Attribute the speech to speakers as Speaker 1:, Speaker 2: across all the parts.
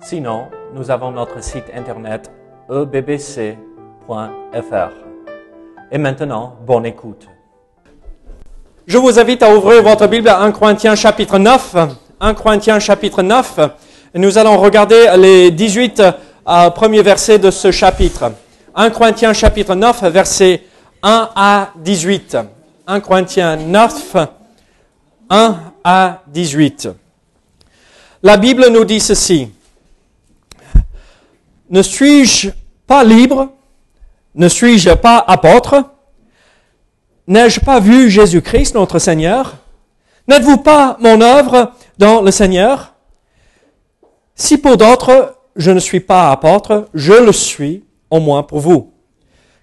Speaker 1: Sinon, nous avons notre site internet ebbc.fr. Et maintenant, bonne écoute.
Speaker 2: Je vous invite à ouvrir votre Bible à 1 Corinthiens chapitre 9. 1 Corinthiens chapitre 9. Et nous allons regarder les 18 euh, premiers versets de ce chapitre. 1 Corinthiens chapitre 9, versets 1 à 18. 1 Corinthiens 9, 1 à 18. La Bible nous dit ceci. Ne suis-je pas libre? Ne suis-je pas apôtre? N'ai-je pas vu Jésus-Christ, notre Seigneur? N'êtes-vous pas mon œuvre dans le Seigneur? Si pour d'autres, je ne suis pas apôtre, je le suis au moins pour vous.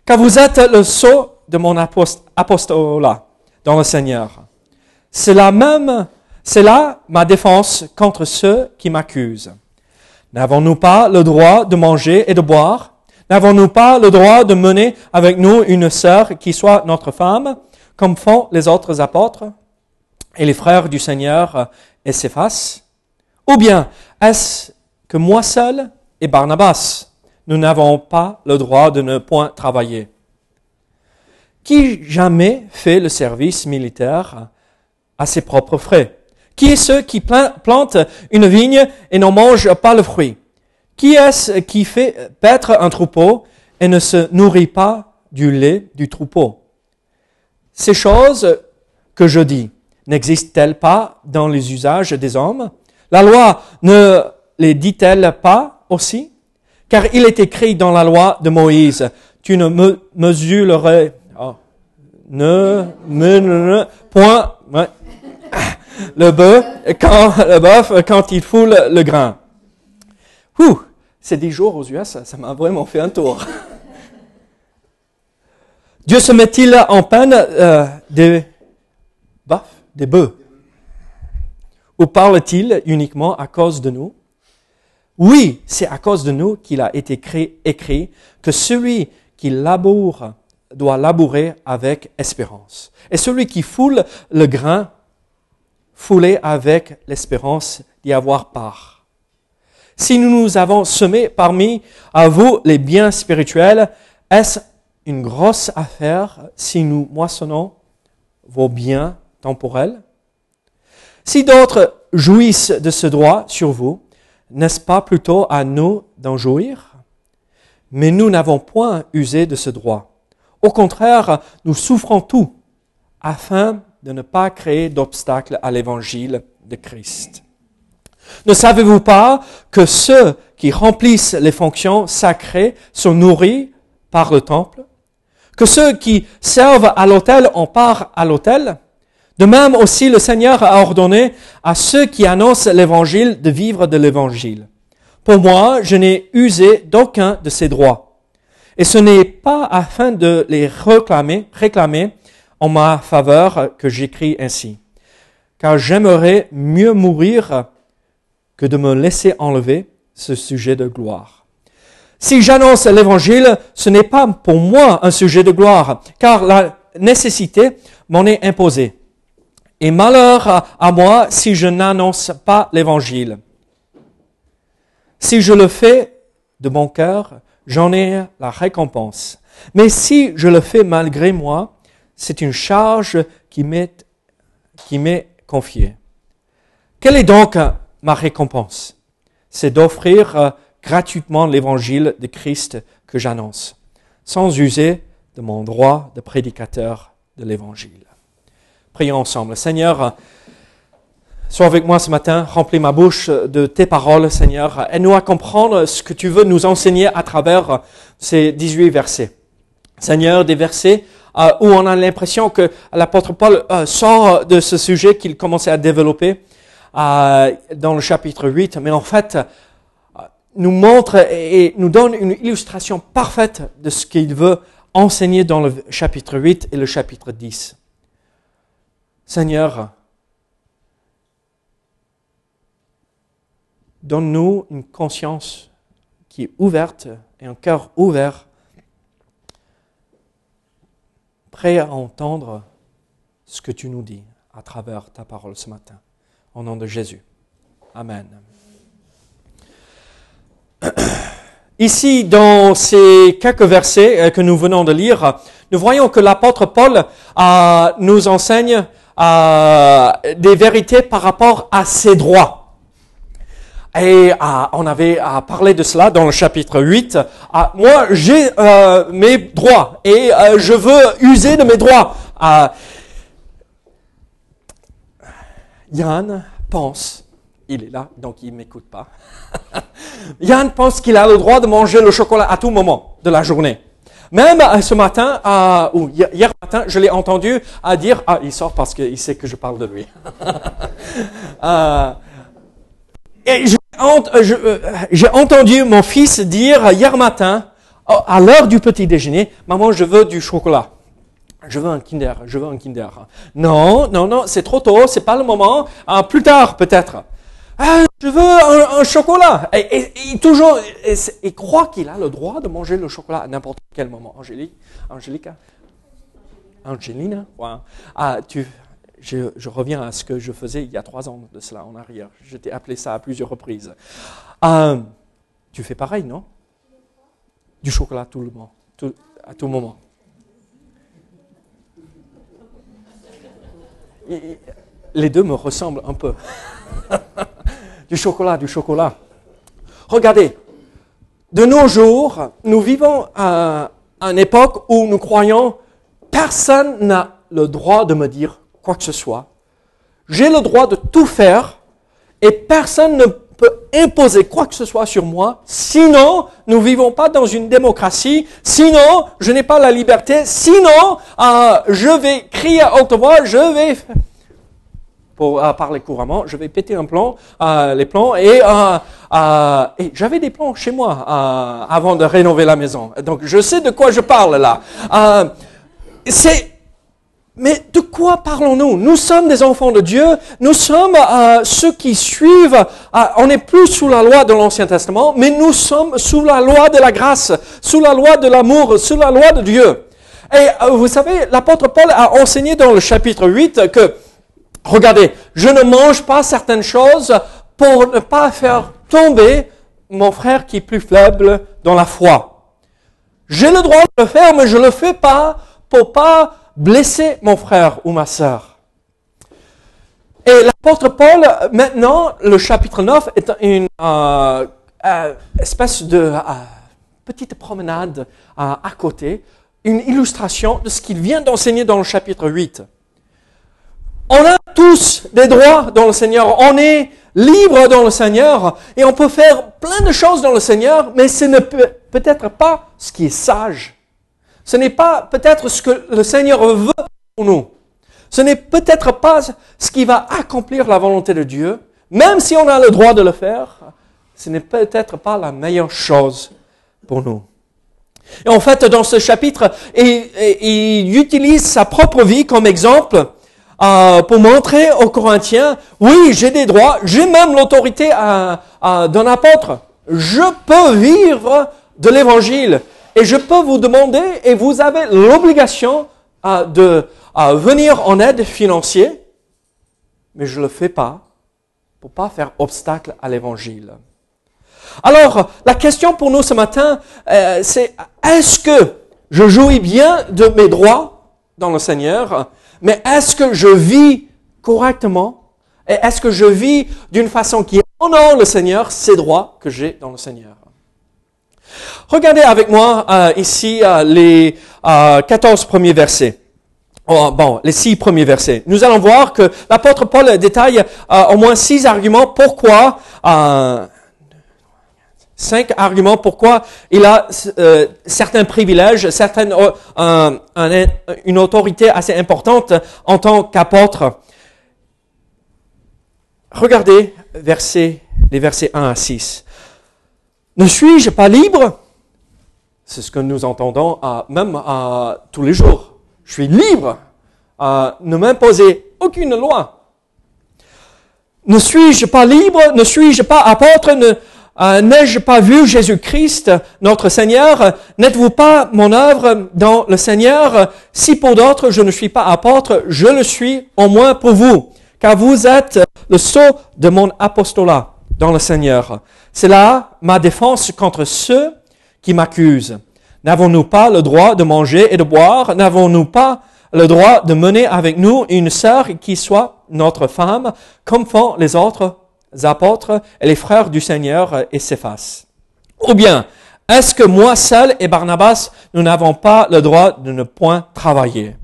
Speaker 2: Car vous êtes le sceau de mon apostolat dans le Seigneur. C'est la même, c'est là ma défense contre ceux qui m'accusent. N'avons-nous pas le droit de manger et de boire? N'avons-nous pas le droit de mener avec nous une sœur qui soit notre femme, comme font les autres apôtres et les frères du Seigneur et s'effacent Ou bien est-ce que moi seul et Barnabas, nous n'avons pas le droit de ne point travailler? Qui jamais fait le service militaire à ses propres frais? Qui est ce qui plante une vigne et n'en mange pas le fruit? Qui est-ce qui fait paître un troupeau et ne se nourrit pas du lait du troupeau? Ces choses que je dis n'existent-elles pas dans les usages des hommes? La loi ne les dit-elle pas aussi? Car il est écrit dans la loi de Moïse, tu ne me mesurerais, oh, ne, me, point, le bœuf quand, le bœuf quand il foule le grain. Ouh, ces dix jours aux US, ça m'a vraiment fait un tour. Dieu se met-il en peine euh, des bœufs, des bœufs Ou parle-t-il uniquement à cause de nous? Oui, c'est à cause de nous qu'il a été écrit, écrit que celui qui laboure doit labourer avec espérance. Et celui qui foule le grain foulé avec l'espérance d'y avoir part. Si nous nous avons semé parmi à vous les biens spirituels, est-ce une grosse affaire si nous moissonnons vos biens temporels? Si d'autres jouissent de ce droit sur vous, n'est-ce pas plutôt à nous d'en jouir? Mais nous n'avons point usé de ce droit. Au contraire, nous souffrons tout afin de ne pas créer d'obstacles à l'évangile de Christ. Ne savez-vous pas que ceux qui remplissent les fonctions sacrées sont nourris par le temple? Que ceux qui servent à l'autel ont part à l'autel? De même aussi le Seigneur a ordonné à ceux qui annoncent l'évangile de vivre de l'évangile. Pour moi, je n'ai usé d'aucun de ces droits. Et ce n'est pas afin de les réclamer, réclamer en ma faveur que j'écris ainsi. Car j'aimerais mieux mourir que de me laisser enlever ce sujet de gloire. Si j'annonce l'évangile, ce n'est pas pour moi un sujet de gloire, car la nécessité m'en est imposée. Et malheur à moi si je n'annonce pas l'évangile. Si je le fais de mon cœur, j'en ai la récompense. Mais si je le fais malgré moi, c'est une charge qui m'est, qui m'est confiée. Quelle est donc ma récompense? C'est d'offrir euh, gratuitement l'évangile de Christ que j'annonce, sans user de mon droit de prédicateur de l'évangile. Prions ensemble. Seigneur, sois avec moi ce matin, remplis ma bouche de tes paroles, Seigneur. Aide-nous à comprendre ce que tu veux nous enseigner à travers ces 18 versets. Seigneur, des versets euh, où on a l'impression que l'apôtre Paul euh, sort de ce sujet qu'il commençait à développer euh, dans le chapitre 8, mais en fait, nous montre et nous donne une illustration parfaite de ce qu'il veut enseigner dans le chapitre 8 et le chapitre 10. Seigneur, donne-nous une conscience qui est ouverte et un cœur ouvert, prêt à entendre ce que tu nous dis à travers ta parole ce matin. Au nom de Jésus. Amen. Ici, dans ces quelques versets euh, que nous venons de lire, nous voyons que l'apôtre Paul euh, nous enseigne euh, des vérités par rapport à ses droits. Et on avait parlé de cela dans le chapitre 8. moi, j'ai mes droits et je veux user de mes droits. Yann pense il est là, donc il ne m'écoute pas. Yann pense qu'il a le droit de manger le chocolat à tout moment de la journée. Même euh, ce matin, euh, ou hier matin, je l'ai entendu à dire, ah, il sort parce qu'il sait que je parle de lui. euh, euh, j'ai entendu mon fils dire hier matin, oh, à l'heure du petit déjeuner, maman, je veux du chocolat. Je veux un Kinder, je veux un Kinder. Non, non, non, c'est trop tôt, c'est pas le moment. plus tard, peut-être. Ah, je veux un, chocolat. Et, toujours, il croit qu'il a le droit de manger le chocolat à n'importe quel moment. Angélique, Angélica, Angelina, ah, tu, je, reviens à ce que je faisais il y a trois ans de cela en arrière. Je t'ai appelé ça à plusieurs reprises. Euh, tu fais pareil, non? Du chocolat tout le moment, à tout moment. les deux me ressemblent un peu. du chocolat, du chocolat. Regardez, de nos jours, nous vivons à, une époque où nous croyons personne n'a le droit de me dire quoi que ce soit. J'ai le droit de tout faire et personne ne peut imposer quoi que ce soit sur moi. Sinon, nous vivons pas dans une démocratie. Sinon, je n'ai pas la liberté. Sinon, euh, je vais crier à haute voix, je vais pour parler couramment, je vais péter un plan, euh, les plans, et, euh, euh, et j'avais des plans chez moi euh, avant de rénover la maison. Donc je sais de quoi je parle là. Euh, c'est mais de quoi parlons-nous? Nous sommes des enfants de Dieu, nous sommes euh, ceux qui suivent, on n'est plus sous la loi de l'Ancien Testament, mais nous sommes sous la loi de la grâce, sous la loi de l'amour, sous la loi de Dieu. Et vous savez, l'apôtre Paul a enseigné dans le chapitre 8 que Regardez, je ne mange pas certaines choses pour ne pas faire tomber mon frère qui est plus faible dans la foi. J'ai le droit de le faire, mais je ne le fais pas pour pas blesser mon frère ou ma sœur. Et l'apôtre Paul, maintenant, le chapitre 9 est une euh, euh, espèce de euh, petite promenade à côté, une illustration de ce qu'il vient d'enseigner dans le chapitre 8. On a tous des droits dans le Seigneur. On est libre dans le Seigneur et on peut faire plein de choses dans le Seigneur, mais ce n'est peut-être pas ce qui est sage. Ce n'est pas peut-être ce que le Seigneur veut pour nous. Ce n'est peut-être pas ce qui va accomplir la volonté de Dieu. Même si on a le droit de le faire, ce n'est peut-être pas la meilleure chose pour nous. Et en fait, dans ce chapitre, il utilise sa propre vie comme exemple euh, pour montrer aux Corinthiens, oui, j'ai des droits, j'ai même l'autorité d'un apôtre. Je peux vivre de l'évangile et je peux vous demander, et vous avez l'obligation euh, de venir en aide financière, mais je ne le fais pas pour pas faire obstacle à l'évangile. Alors, la question pour nous ce matin, euh, c'est est-ce que je jouis bien de mes droits dans le Seigneur mais est-ce que je vis correctement? Et est-ce que je vis d'une façon qui honore le Seigneur, ces droits que j'ai dans le Seigneur? Regardez avec moi euh, ici euh, les euh, 14 premiers versets. Oh, bon, les six premiers versets. Nous allons voir que l'apôtre Paul détaille euh, au moins six arguments pourquoi Cinq arguments pourquoi il a certains privilèges, certaines, une autorité assez importante en tant qu'apôtre. Regardez les versets 1 à 6. Ne suis-je pas libre? C'est ce que nous entendons même tous les jours. Je suis libre. ne m'imposer aucune loi. Ne suis-je pas libre? Ne suis-je pas apôtre? Euh, N'ai-je pas vu Jésus-Christ, notre Seigneur? N'êtes-vous pas mon œuvre dans le Seigneur? Si pour d'autres je ne suis pas apôtre, je le suis au moins pour vous, car vous êtes le sceau de mon apostolat dans le Seigneur. C'est là ma défense contre ceux qui m'accusent. N'avons-nous pas le droit de manger et de boire? N'avons-nous pas le droit de mener avec nous une sœur qui soit notre femme, comme font les autres apôtres et les frères du Seigneur et s'effacent. Ou bien, est-ce que moi seul et Barnabas, nous n'avons pas le droit de ne point travailler?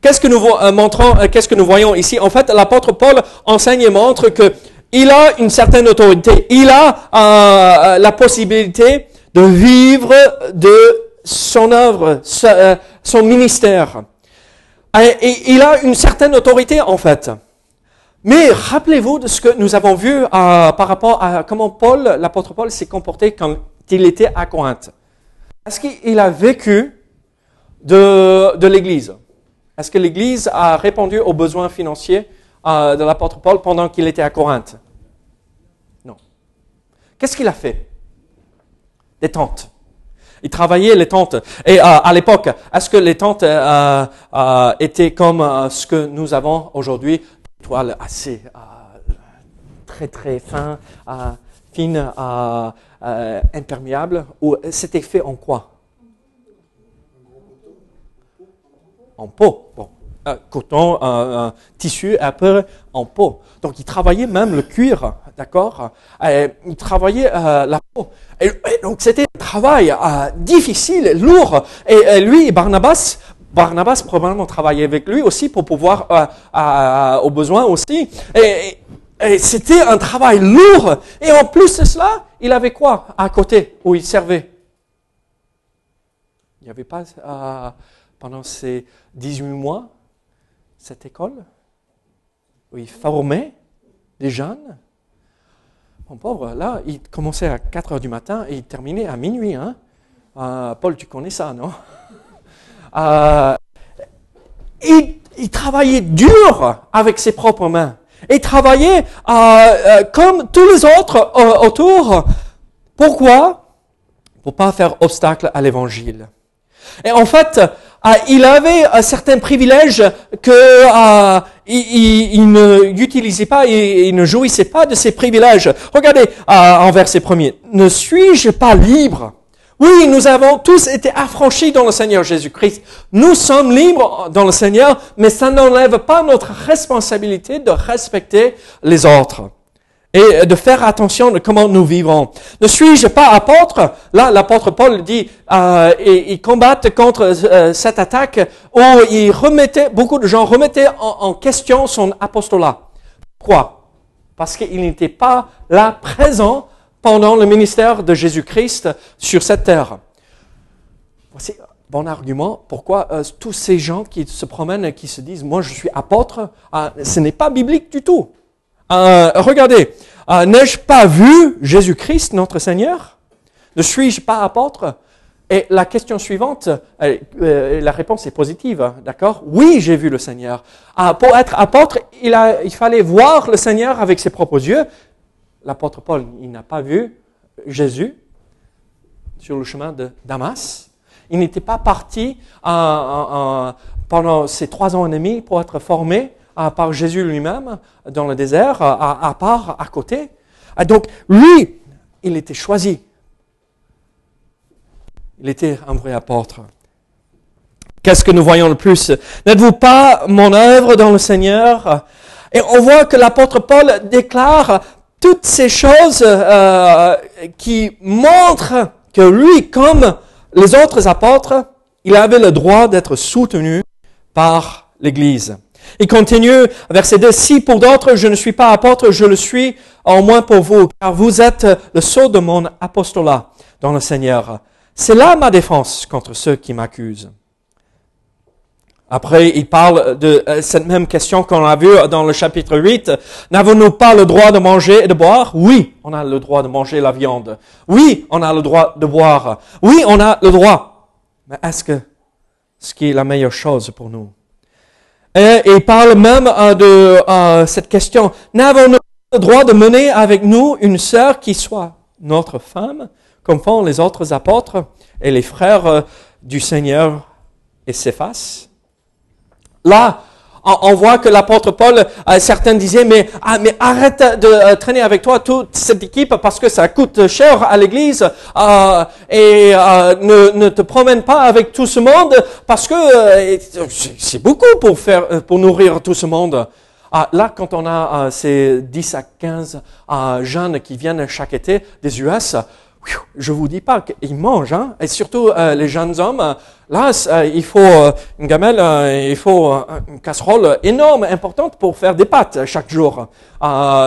Speaker 2: Qu'est-ce que nous euh, montrons, euh, qu'est-ce que nous voyons ici? En fait, l'apôtre Paul enseigne et montre que il a une certaine autorité, il a euh, la possibilité de vivre de son œuvre, son ministère. Il a une certaine autorité en fait. Mais rappelez-vous de ce que nous avons vu euh, par rapport à comment Paul, l'apôtre Paul, s'est comporté quand il était à Corinthe. Est-ce qu'il a vécu de l'Église? Est-ce que l'Église a répondu aux besoins financiers euh, de l'apôtre Paul pendant qu'il était à Corinthe Non. Qu'est-ce qu'il a fait? Des tentes. Il travaillait les tentes. Et euh, à l'époque, est-ce que les tentes euh, étaient comme ce que nous avons aujourd'hui, toile assez très très fin, fine, imperméable, ou c'était fait en quoi? En peau. Bon. Coton, un tissu, un peu en peau. Donc il travaillait même le cuir, d'accord? Il travaillait la peau. Et, donc c'était un travail euh, difficile, lourd. Et, lui, Barnabas, Barnabas probablement travaillait avec lui aussi pour pouvoir, euh, euh, besoins aussi. Et, c'était un travail lourd. Et en plus de cela, il avait quoi à côté où il servait? Il n'y avait pas, pendant ces 18 mois, cette école où il formait des jeunes mon pauvre, là, il commençait à 4 heures du matin et il terminait à minuit. Hein? Euh, Paul, tu connais ça, non? Euh, il, travaillait dur avec ses propres mains. Il travaillait euh, comme tous les autres autour. Pourquoi? Pour pas faire obstacle à l'évangile. Et en fait, il avait certains privilèges que il, ne utilisait pas et il ne jouissait pas de ces privilèges. Regardez en verset premier. Ne suis-je pas libre? Oui, nous avons tous été affranchis dans le Seigneur Jésus-Christ. Nous sommes libres dans le Seigneur, mais ça n'enlève pas notre responsabilité de respecter les autres et de faire attention de comment nous vivons. Ne suis-je pas apôtre? Là, l'apôtre Paul dit, euh, et, ils combattent contre euh, cette attaque où il remettait, beaucoup de gens remettaient en, question son apostolat. Pourquoi? Parce qu'il n'était pas là présent pendant le ministère de Jésus-Christ sur cette terre. Voici un bon argument. Pourquoi euh, tous ces gens qui se promènent et qui se disent, moi je suis apôtre, ce n'est pas biblique du tout. Euh, regardez, euh, n'ai-je pas vu Jésus-Christ, notre Seigneur? Ne suis-je pas apôtre? Et la question suivante, euh, la réponse est positive, d'accord? Oui, j'ai vu le Seigneur. pour être apôtre, il, il fallait voir le Seigneur avec ses propres yeux. L'apôtre Paul, il n'a pas vu Jésus sur le chemin de Damas. Il n'était pas parti pendant ces trois ans et demi pour être formé par Jésus lui-même dans le désert, à, part, à côté. Donc, lui, il était choisi. Il était un vrai apôtre. Qu'est-ce que nous voyons le plus? N'êtes-vous pas mon œuvre dans le Seigneur? Et on voit que l'apôtre Paul déclare toutes ces choses euh, qui montrent que lui, comme les autres apôtres, il avait le droit d'être soutenu par l'Église. Il continue, verset 2, si pour d'autres je ne suis pas apôtre, je le suis au moins pour vous, car vous êtes le sceau de mon apostolat dans le Seigneur. C'est là ma défense contre ceux qui m'accusent. Après, il parle de euh, cette même question qu'on a vue dans le chapitre 8. N'avons-nous pas le droit de manger et de boire? Oui, on a le droit de manger la viande. Oui, on a le droit de boire. Oui, on a le droit. Mais est-ce que ce qui est la meilleure chose pour nous? Et il parle même euh, de euh, cette question. N'avons-nous pas le droit de mener avec nous une sœur qui soit notre femme, comme font les autres apôtres et les frères du Seigneur et s'effacent Là, on voit que l'apôtre Paul, euh, certains disaient, mais, ah, arrête de euh, traîner avec toi toute cette équipe parce que ça coûte cher à l'église euh, et ne, te promène pas avec tout ce monde parce que c'est beaucoup pour pour nourrir tout ce monde. Ah, là, quand on a ces 10 à 15 jeunes qui viennent chaque été des US, je vous dis pas qu'ils mangent, hein, et surtout euh, les jeunes hommes. Là, euh, il faut euh, une gamelle, il faut une casserole énorme, importante pour faire des pâtes chaque jour.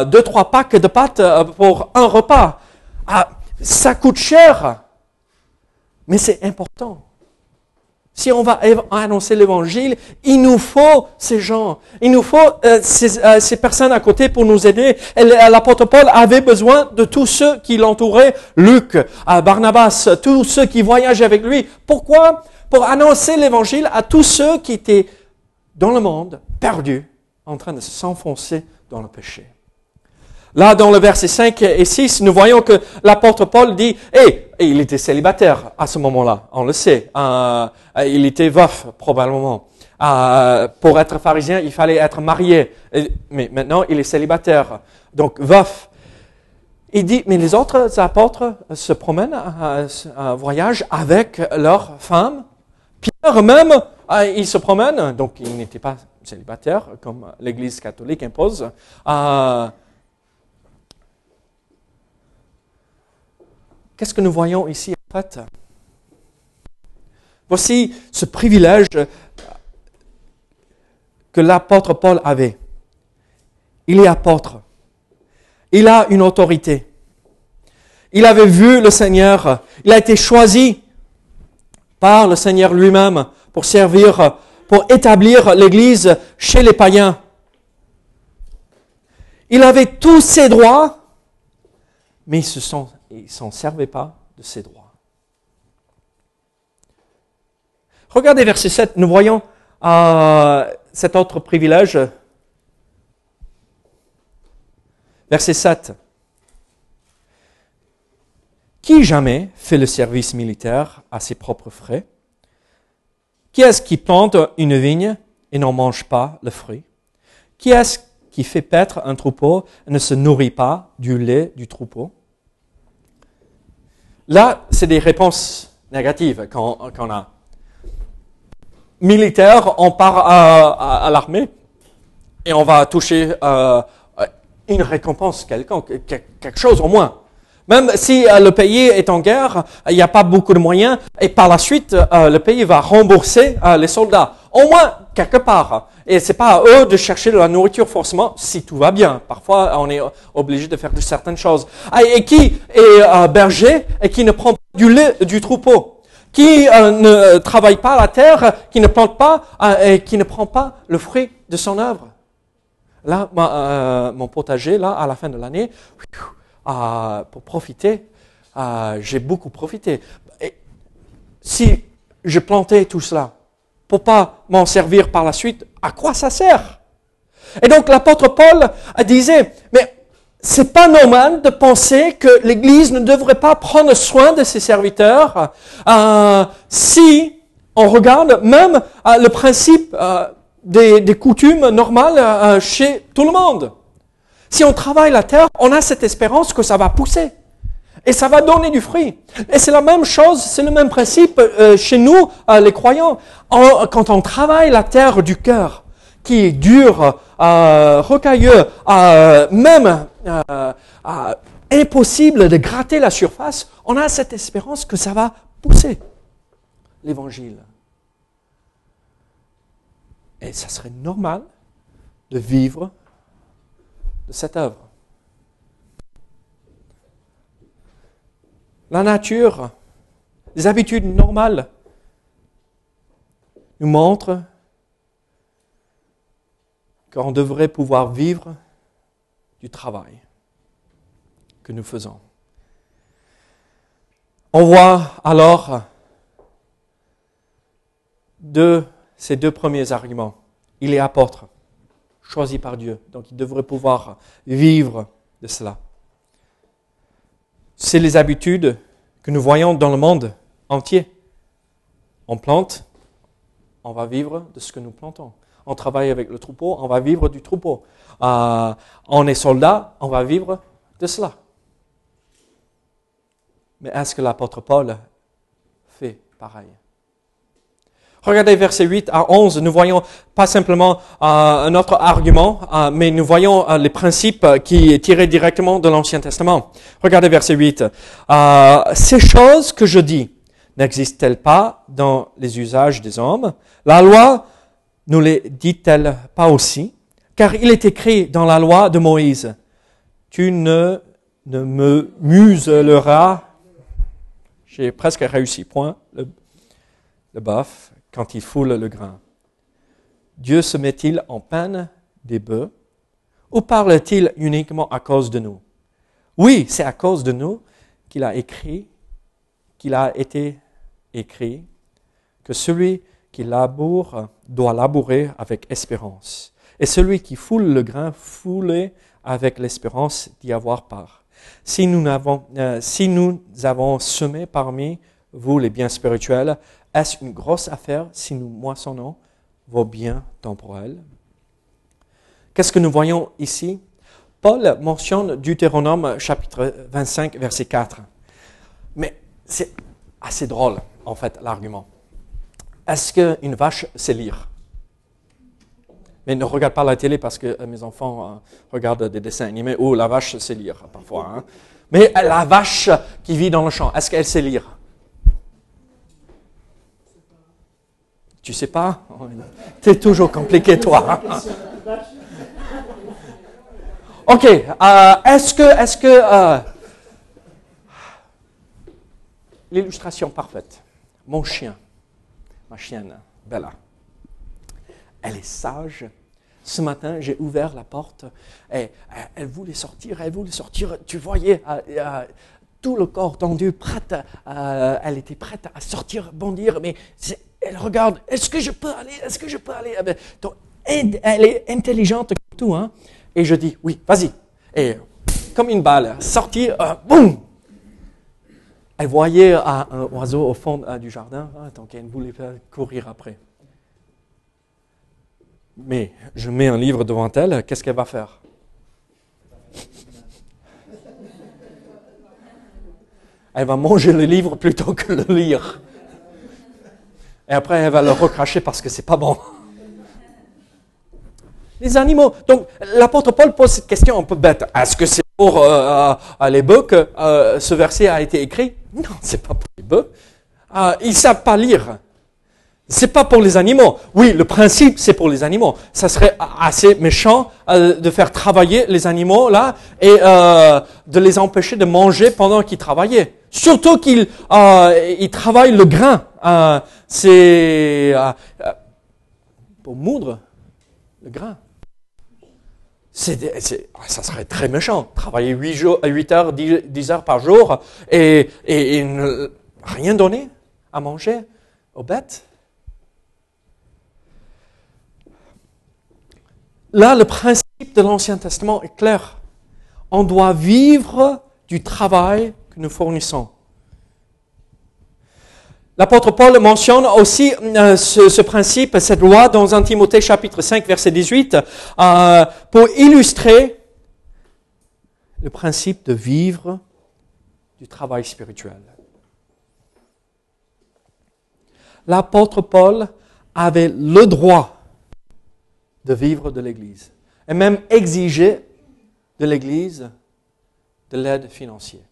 Speaker 2: deux, trois packs de pâtes pour un repas. Ah, ça coûte cher, mais c'est important. Si on va annoncer l'évangile, il nous faut ces gens, il nous faut euh, euh, ces, personnes à côté pour nous aider. L'apôtre Paul avait besoin de tous ceux qui l'entouraient, Luc, euh, Barnabas, tous ceux qui voyageaient avec lui. Pourquoi? Pour annoncer l'évangile à tous ceux qui étaient dans le monde, perdus, en train de s'enfoncer dans le péché. Là, dans le verset 5 et 6, nous voyons que l'apôtre Paul dit, et il était célibataire à ce moment-là, on le sait, euh, il était veuf probablement. Euh, pour être pharisien, il fallait être marié, mais maintenant il est célibataire, donc veuf. Il dit, mais les autres apôtres se promènent, un voyage avec leurs femmes. Pierre même, euh, il se promène, donc il n'était pas célibataire comme l'Église catholique impose. Qu'est-ce que nous voyons ici en fait? Voici ce privilège que l'apôtre Paul avait. Il est apôtre. Il a une autorité. Il avait vu le Seigneur. Il a été choisi par le Seigneur lui-même pour servir, pour établir l'Église chez les païens. Il avait tous ses droits, mais ils ne s'en servait pas de ses droits. Regardez verset 7, nous voyons euh, cet autre privilège. Verset 7. Qui jamais fait le service militaire à ses propres frais? Qui est-ce qui plante une vigne et n'en mange pas le fruit? Qui est-ce qui fait paître un troupeau et ne se nourrit pas du lait du troupeau? Là, c'est des réponses négatives qu'on a. Militaire, on part à, l'armée et on va toucher euh, une récompense quelconque, quelque chose au moins. Même si euh, le pays est en guerre, il n'y a pas beaucoup de moyens, et par la suite, euh, le pays va rembourser les soldats. Au moins, quelque part. Et c'est pas à eux de chercher de la nourriture forcément si tout va bien. Parfois, on est obligé de faire de certaines choses. Ah, et qui est euh, berger et qui ne prend pas du lait du troupeau? Qui euh, ne travaille pas la terre, qui ne plante pas euh, et qui ne prend pas le fruit de son œuvre? Là, mon potager, là, à la fin de l'année, pour profiter, j'ai beaucoup profité. Si je plantais tout cela, pour pas m'en servir par la suite, à quoi ça sert? Et donc l'apôtre Paul disait, mais c'est pas normal de penser que l'Église ne devrait pas prendre soin de ses serviteurs euh, si on regarde même euh, le principe euh, des, des, coutumes normales chez tout le monde. Si on travaille la terre, on a cette espérance que ça va pousser. Et ça va donner du fruit. Et c'est la même chose, c'est le même principe euh, chez nous, euh, les croyants. quand on travaille la terre du cœur, qui est dure, euh, rocailleux, même impossible de gratter la surface, on a cette espérance que ça va pousser l'évangile. Et ça serait normal de vivre de cette œuvre. La nature, les habitudes normales nous montrent qu'on devrait pouvoir vivre du travail que nous faisons. On voit alors de ces deux premiers arguments. Il est apôtre, choisi par Dieu, donc il devrait pouvoir vivre de cela. C'est les habitudes que nous voyons dans le monde entier. On plante, on va vivre de ce que nous plantons. On travaille avec le troupeau, on va vivre du troupeau. Euh, on est soldat, on va vivre de cela. Mais est-ce que l'apôtre Paul fait pareil? Regardez versets 8 à 11, nous voyons pas simplement euh, un autre argument, euh, mais nous voyons euh, les principes qui est tiré directement de l'Ancien Testament. Regardez verset 8. ces choses que je dis n'existent-elles pas dans les usages des hommes? La loi nous les dit-elle pas aussi? Car il est écrit dans la loi de Moïse, tu ne, ne me muselleras j'ai presque réussi. Point. Le, le quand il foule le grain. Dieu se met-il en peine des bœufs? Ou parle-t-il uniquement à cause de nous? Oui, c'est à cause de nous qu'il a écrit, qu'il a été écrit, que celui qui laboure doit labourer avec espérance. Et celui qui foule le grain, foule avec l'espérance d'y avoir part. Si nous, avons, euh, si nous avons semé parmi vous les biens spirituels, est-ce une grosse affaire si nous moissonnons vos biens temporels? Qu'est-ce que nous voyons ici? Paul mentionne Deutéronome chapitre 25, verset 4. Mais c'est assez drôle, en fait, l'argument. Est-ce qu'une vache sait lire? Mais ne regarde pas la télé parce que euh, mes enfants euh, regardent des dessins animés où la vache sait lire parfois. Hein. Mais la vache qui vit dans le champ, est-ce qu'elle sait lire? Tu sais pas C'est toujours compliqué, toi. Hein. ok. est-ce que, est-ce que l'illustration parfaite. Mon chien, ma chienne, Bella, elle est sage, ce matin, j'ai ouvert la porte et elle voulait sortir, elle voulait sortir. Tu voyais euh, euh, tout le corps tendu, prête, euh, elle était prête à sortir, bondir, mais elle regarde, est-ce que je peux aller, est-ce que je peux aller? Ah ben, Elle est intelligente comme tout, hein? Et je dis, oui, vas-y. Et comme une balle, sortir, boum Elle voyait un oiseau au fond du jardin, hein, donc elle voulait courir après mais je mets un livre devant elle, qu'est-ce qu'elle va faire? Elle va manger le livre plutôt que le lire. Et après, elle va le recracher parce que c'est pas bon. Les animaux. Donc, l'apôtre Paul pose cette question un peu bête. Est-ce que c'est pour euh, euh, les bœufs que euh, ce verset a été écrit? Non, c'est pas pour les bœufs. ils savent pas lire. C'est pas pour les animaux. Oui, le principe, c'est pour les animaux. Ça serait assez méchant de faire travailler les animaux là et de les empêcher de manger pendant qu'ils travaillaient. Surtout qu'ils euh, ils travaillent le grain. Euh, c'est euh, pour moudre le grain. C'est, ça serait très méchant. Travailler 8, jours, 8 heures, 10, heures par jour et, et, et rien donner à manger aux bêtes. Là, le principe de l'Ancien Testament est clair. On doit vivre du travail que nous fournissons. L'apôtre Paul mentionne aussi euh, ce, principe, cette loi dans 1 Timothée chapitre 5 verset 18 euh, pour illustrer le principe de vivre du travail spirituel. L'apôtre Paul avait le droit de vivre de l'Église et même exiger de l'Église de l'aide financière.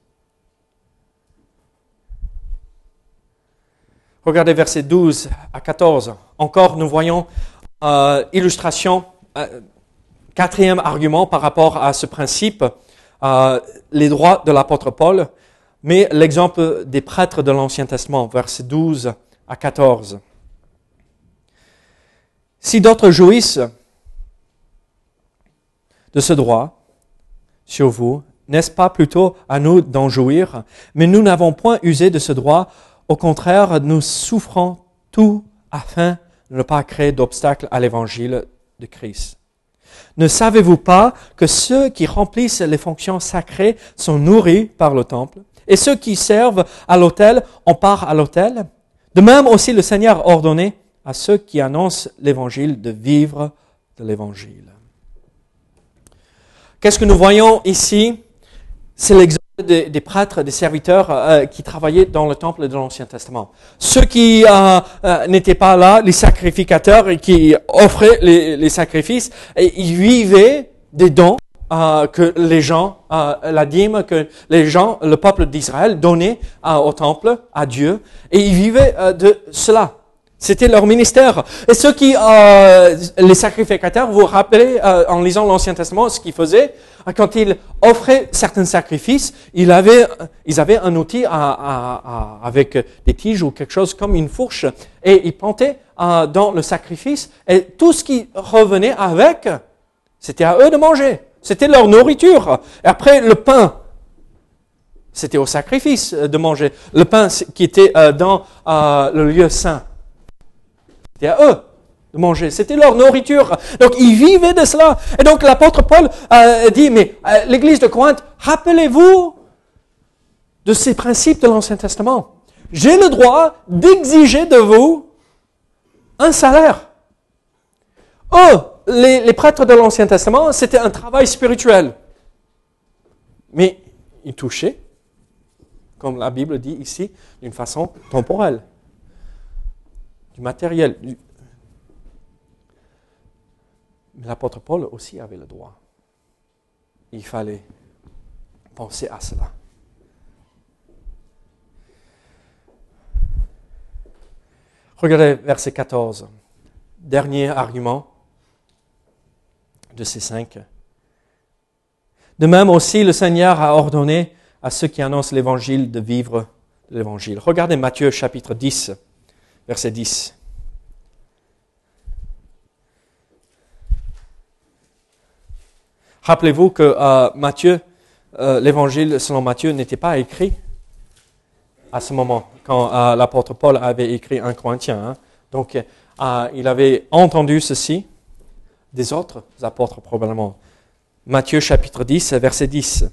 Speaker 2: Regardez versets 12 à 14. Encore, nous voyons euh, illustration, euh, quatrième argument par rapport à ce principe, euh, les droits de l'apôtre Paul, mais l'exemple des prêtres de l'Ancien Testament, versets 12 à 14. Si d'autres jouissent, de ce droit sur vous, n'est-ce pas plutôt à nous d'en jouir? Mais nous n'avons point usé de ce droit. Au contraire, nous souffrons tout afin de ne pas créer d'obstacles à l'évangile de Christ. Ne savez-vous pas que ceux qui remplissent les fonctions sacrées sont nourris par le temple et ceux qui servent à l'autel en part à l'autel? De même aussi le Seigneur ordonné à ceux qui annoncent l'évangile de vivre de l'évangile. Qu'est-ce que nous voyons ici? C'est l'exemple des, prêtres, des serviteurs euh, qui travaillaient dans le temple de l'Ancien Testament. Ceux qui euh, euh, n'étaient pas là, les sacrificateurs qui offraient les, sacrifices, ils vivaient des dons que les gens, la dîme que les gens, le peuple d'Israël donnait au temple, à Dieu, et ils vivaient de cela. C'était leur ministère. Et ceux qui, euh, les sacrificateurs, vous vous rappelez, euh, en lisant l'Ancien Testament, ce qu'ils faisaient quand ils offraient certains sacrifices, ils avaient, ils avaient un outil avec des tiges ou quelque chose comme une fourche, et ils plantaient euh, dans le sacrifice, et tout ce qui revenait avec, c'était à eux de manger. C'était leur nourriture. Et après, le pain, c'était au sacrifice de manger. Le pain qui était dans le lieu saint. C'était à eux de manger. C'était leur nourriture. Donc, ils vivaient de cela. Et donc, l'apôtre Paul euh, dit, mais euh, l'église de Corinthe, rappelez-vous de ces principes de l'Ancien Testament. J'ai le droit d'exiger de vous un salaire. Les, les prêtres de l'Ancien Testament, c'était un travail spirituel. Mais ils touchaient, comme la Bible dit ici, d'une façon temporelle du matériel. Mais l'apôtre Paul aussi avait le droit. Il fallait penser à cela. Regardez verset 14. Dernier argument de ces cinq. De même aussi, le Seigneur a ordonné à ceux qui annoncent l'Évangile de vivre l'Évangile. Regardez Matthieu chapitre 10 verset 10. Rappelez-vous que euh, Matthieu, euh, l'évangile selon Matthieu n'était pas écrit à ce moment, quand euh, l'apôtre Paul avait écrit un Corinthien. Hein. Donc, il avait entendu ceci des autres apôtres probablement. Matthieu chapitre 10, verset 10.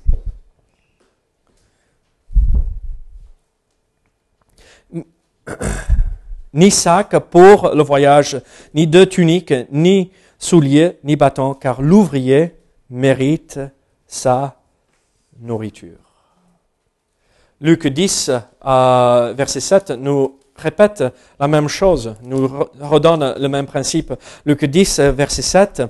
Speaker 2: Ni sac pour le voyage, ni deux tuniques, ni souliers, ni bâtons, car l'ouvrier mérite sa nourriture. Luc 10, euh, verset 7, nous répète la même chose, nous redonne le même principe. Luc 10, verset 7,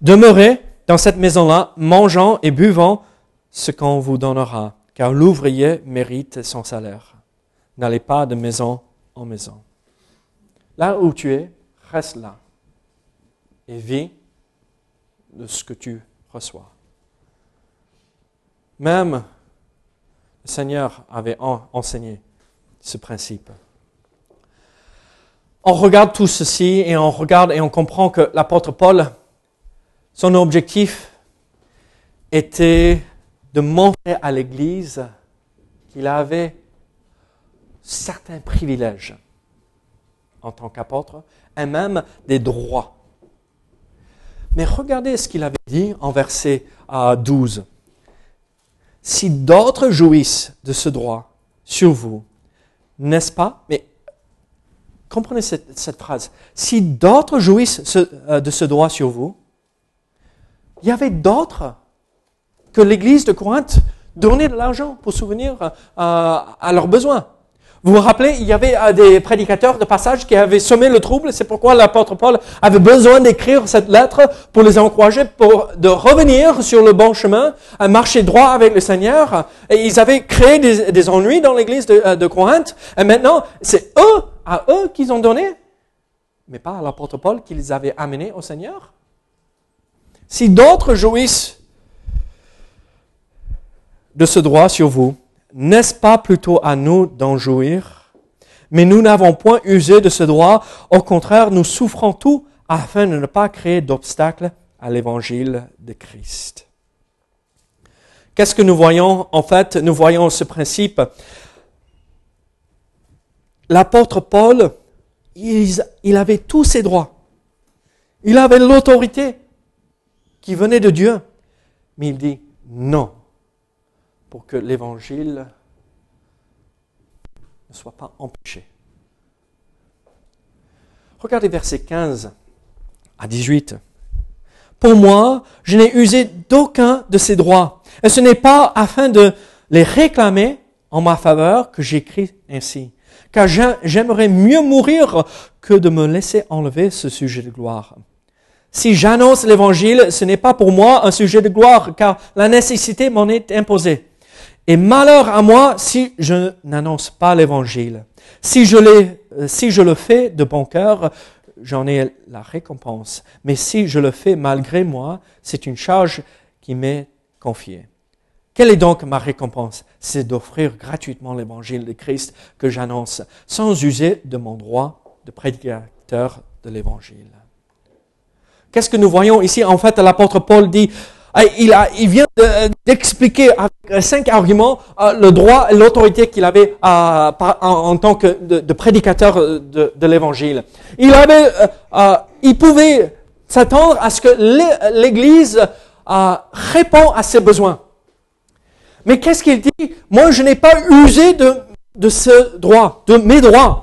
Speaker 2: Demeurez dans cette maison-là, mangeant et buvant ce qu'on vous donnera, car l'ouvrier mérite son salaire. N'allez pas de maison en maison. Là où tu es, reste là et vis de ce que tu reçois. Même le Seigneur avait enseigné ce principe. On regarde tout ceci et on regarde et on comprend que l'apôtre Paul, son objectif était de montrer à l'Église qu'il avait certains privilèges en tant qu'apôtre, et même des droits. Mais regardez ce qu'il avait dit en verset 12. Euh, si d'autres jouissent de ce droit sur vous, n'est-ce pas? Mais comprenez cette, phrase. Si d'autres jouissent euh, de ce droit sur vous, il y avait d'autres que l'Église de Corinthe donnait de l'argent pour souvenir euh, à leurs besoins. Vous vous rappelez, il y avait euh, des prédicateurs de passage qui avaient semé le trouble. C'est pourquoi l'apôtre Paul avait besoin d'écrire cette lettre pour les encourager pour, de revenir sur le bon chemin, à marcher droit avec le Seigneur. Et ils avaient créé des, ennuis dans l'église de, euh, de Corinthe. Et maintenant, c'est eux, à eux qu'ils ont donné, mais pas à l'apôtre Paul qu'ils avaient amené au Seigneur. Si d'autres jouissent de ce droit sur vous, n'est-ce pas plutôt à nous d'en jouir? Mais nous n'avons point usé de ce droit, au contraire, nous souffrons tout afin de ne pas créer d'obstacles à l'évangile de Christ. Qu'est-ce que nous voyons? En fait, nous voyons ce principe. L'apôtre Paul, il, avait tous ses droits. Il avait l'autorité qui venait de Dieu. Mais il dit non, pour que l'évangile ne soit pas empêché. Regardez versets 15 à 18. Pour moi, je n'ai usé d'aucun de ces droits. Et ce n'est pas afin de les réclamer en ma faveur que j'écris ainsi. Car j'aimerais mieux mourir que de me laisser enlever ce sujet de gloire. Si j'annonce l'évangile, ce n'est pas pour moi un sujet de gloire, car la nécessité m'en est imposée. Et malheur à moi si je n'annonce pas l'évangile. Si je, euh, si je le fais de bon cœur, j'en ai la récompense. Mais si je le fais malgré moi, c'est une charge qui m'est confiée. Quelle est donc ma récompense? C'est d'offrir gratuitement l'évangile de Christ que j'annonce, sans user de mon droit de prédicateur de l'évangile. Qu'est-ce que nous voyons ici? En fait, l'apôtre Paul dit, il, a, il vient d'expliquer avec cinq arguments euh, le droit et l'autorité qu'il avait euh, en, tant que de, prédicateur de, l'évangile. Il avait, euh, il pouvait s'attendre à ce que l'Église répond à ses besoins. Mais qu'est-ce qu'il dit? Moi, je n'ai pas usé de ce droit, de mes droits.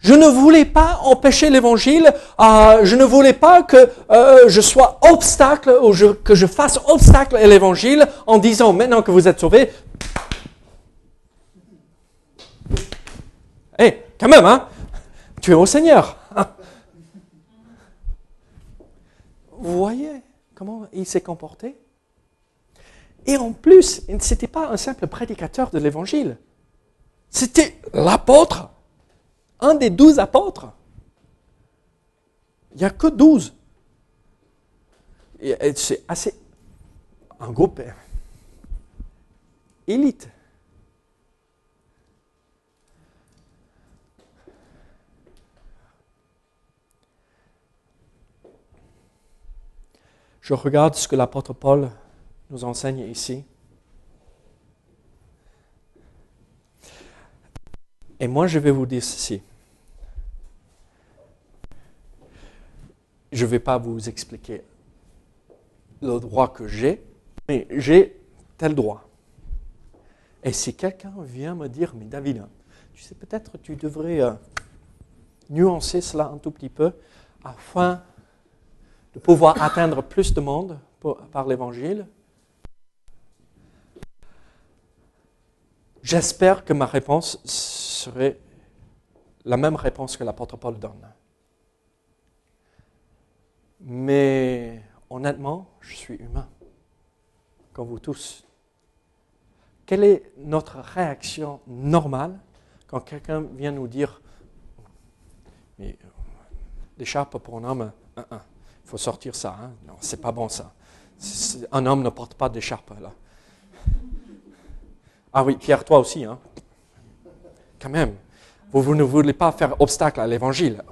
Speaker 2: Je ne voulais pas empêcher l'évangile, euh, je ne voulais pas que euh, je sois obstacle ou que je fasse obstacle à l'évangile en disant maintenant que vous êtes sauvés. Hé, quand même, hein, tu es au Seigneur. Vous voyez comment il s'est comporté? Et en plus, ce n'était pas un simple prédicateur de l'évangile, c'était l'apôtre un des douze apôtres. Il n'y a que douze. C'est assez un groupe élite. Je regarde ce que l'apôtre Paul nous enseigne ici. Et moi, je vais vous dire ceci. Je ne vais pas vous expliquer le droit que j'ai, mais j'ai tel droit. Et si quelqu'un vient me dire, mais David, tu sais, peut-être tu devrais euh, nuancer cela un tout petit peu afin de pouvoir atteindre plus de monde par l'évangile, j'espère que ma réponse serait la même réponse que l'apôtre Paul donne. Mais honnêtement, je suis humain, comme vous tous. Quelle est notre réaction normale quand quelqu'un vient nous dire Mais l'écharpe pour un homme, il faut sortir ça, hein? non, c'est pas bon ça. Un homme ne porte pas d'écharpe là. Ah oui, Pierre, toi aussi, hein? quand même, vous, ne voulez pas faire obstacle à l'évangile.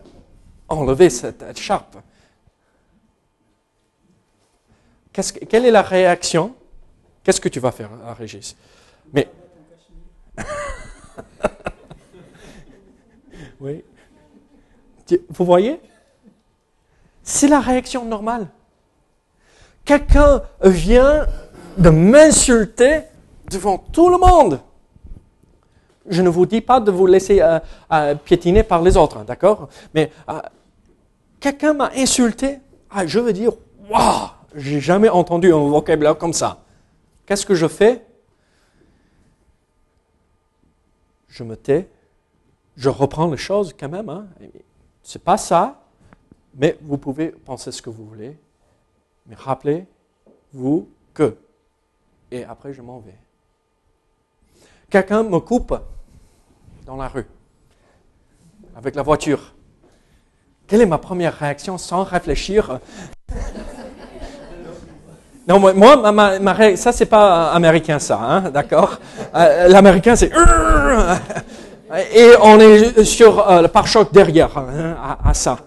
Speaker 2: Enlevez cette écharpe. Quelle est la réaction? Qu'est-ce que tu vas faire, Régis? Mais. oui. Vous voyez? C'est la réaction normale. Quelqu'un vient de m'insulter devant tout le monde. Je ne vous dis pas de vous laisser euh, euh, piétiner par les autres, d'accord? Mais euh, quelqu'un m'a insulté. Ah, je veux dire, waouh, j'ai jamais entendu un vocabulaire comme ça. Qu'est-ce que je fais? Je me tais. Je reprends les choses quand même. Hein. C'est pas ça, mais vous pouvez penser ce que vous voulez. Mais rappelez-vous que. Et après, je m'en vais. Quelqu'un me coupe dans la rue, avec la voiture. Quelle est ma première réaction sans réfléchir? Non, moi, ma, ma, ma ça c'est pas américain ça, hein, d'accord? Euh, L'américain c'est et on est sur euh, le pare-choc derrière hein, à, ça.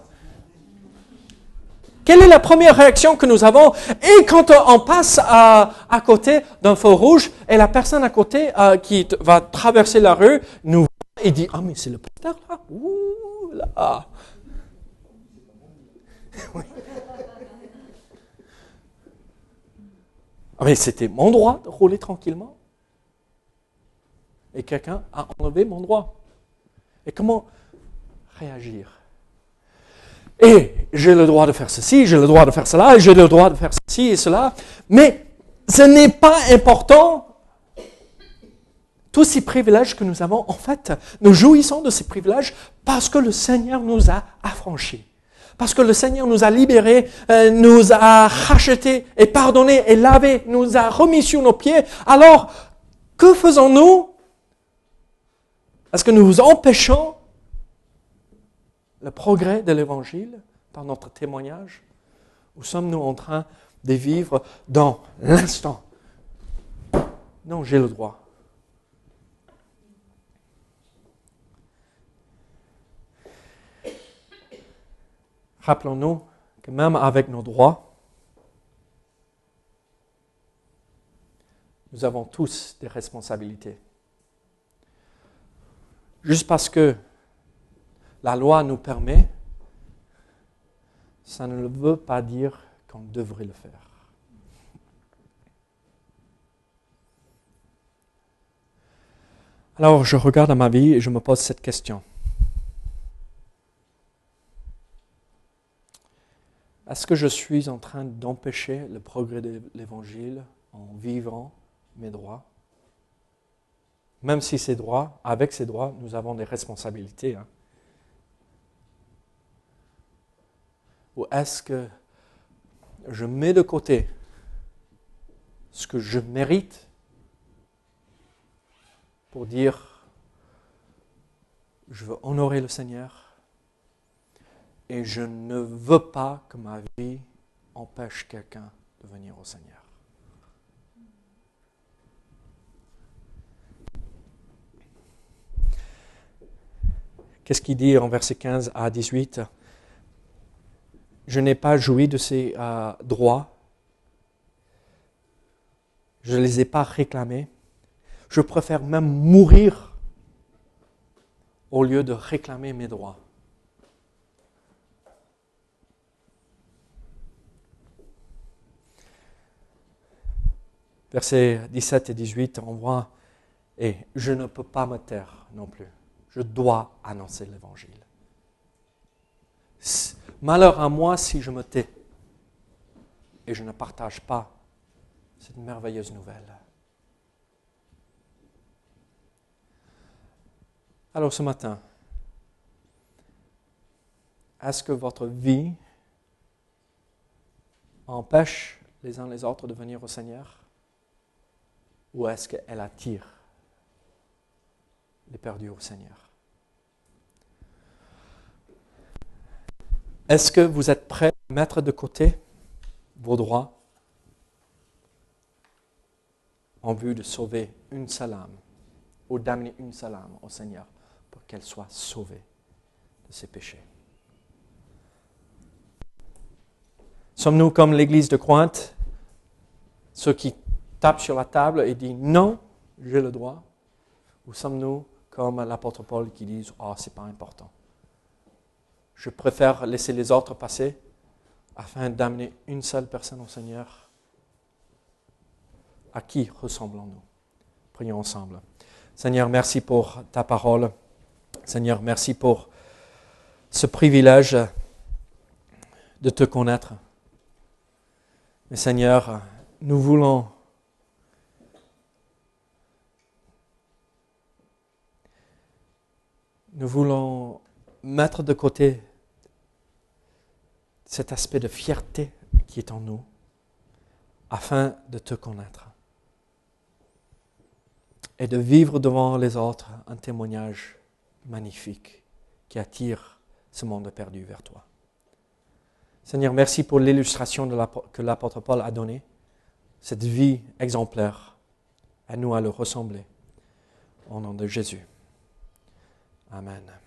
Speaker 2: Quelle est la première réaction que nous avons? Et quand on passe à, côté d'un feu rouge et la personne à côté euh, qui va traverser la rue nous voit et dit Ah, mais c'est le pasteur là Ouh là. Mais c'était mon droit de rouler tranquillement. Et quelqu'un a enlevé mon droit. Et comment réagir? Et j'ai le droit de faire ceci, j'ai le droit de faire cela, j'ai le droit de faire ceci et cela. Mais ce n'est pas important. Tous ces privilèges que nous avons, en fait, nous jouissons de ces privilèges parce que le Seigneur nous a affranchis. Parce que le Seigneur nous a libérés, euh, nous a rachetés et pardonnés et lavés, nous a remis sur nos pieds. Alors, que faisons-nous Est-ce que nous vous empêchons le progrès de l'Évangile par notre témoignage Ou sommes-nous en train de vivre dans l'instant Non, j'ai le droit. Rappelons-nous que même avec nos droits, nous avons tous des responsabilités. Juste parce que la loi nous permet, ça ne veut pas dire qu'on devrait le faire. Alors je regarde ma vie et je me pose cette question. Est-ce que je suis en train d'empêcher le progrès de l'Évangile en vivant mes droits Même si ces droits, avec ces droits, nous avons des responsabilités. hein. Ou est-ce que je mets de côté ce que je mérite pour dire je veux honorer le Seigneur? Et je ne veux pas que ma vie empêche quelqu'un de venir au Seigneur. Qu'est-ce qu'il dit en versets 15 à 18 Je n'ai pas joui de ces euh, droits. Je ne les ai pas réclamés. Je préfère même mourir au lieu de réclamer mes droits. Versets 17 et 18, on voit, et je ne peux pas me taire non plus. Je dois annoncer l'évangile. Malheur à moi si je me tais et je ne partage pas cette merveilleuse nouvelle. Alors ce matin, est-ce que votre vie empêche les uns les autres de venir au Seigneur? Ou est-ce qu'elle attire les perdus au Seigneur? Est-ce que vous êtes prêt à mettre de côté vos droits en vue de sauver une seule âme ou d'amener une seule âme au Seigneur pour qu'elle soit sauvée de ses péchés? Sommes-nous comme l'église de Cointe, ceux qui tapent sur la table et disent non, j'ai le droit Ou sommes-nous comme l'apôtre Paul qui dit oh, c'est pas important Je préfère laisser les autres passer afin d'amener une seule personne au Seigneur À qui ressemblons-nous? Prions ensemble. Seigneur, merci pour ta parole. Seigneur, merci pour ce privilège de te connaître. Mais Seigneur, nous voulons nous voulons mettre de côté cet aspect de fierté qui est en nous afin de te connaître et de vivre devant les autres un témoignage magnifique qui attire ce monde perdu vers toi. Seigneur, merci pour l'illustration que l'apôtre Paul a donnée, cette vie exemplaire. À nous à le ressembler. Au nom de Jésus. Amen.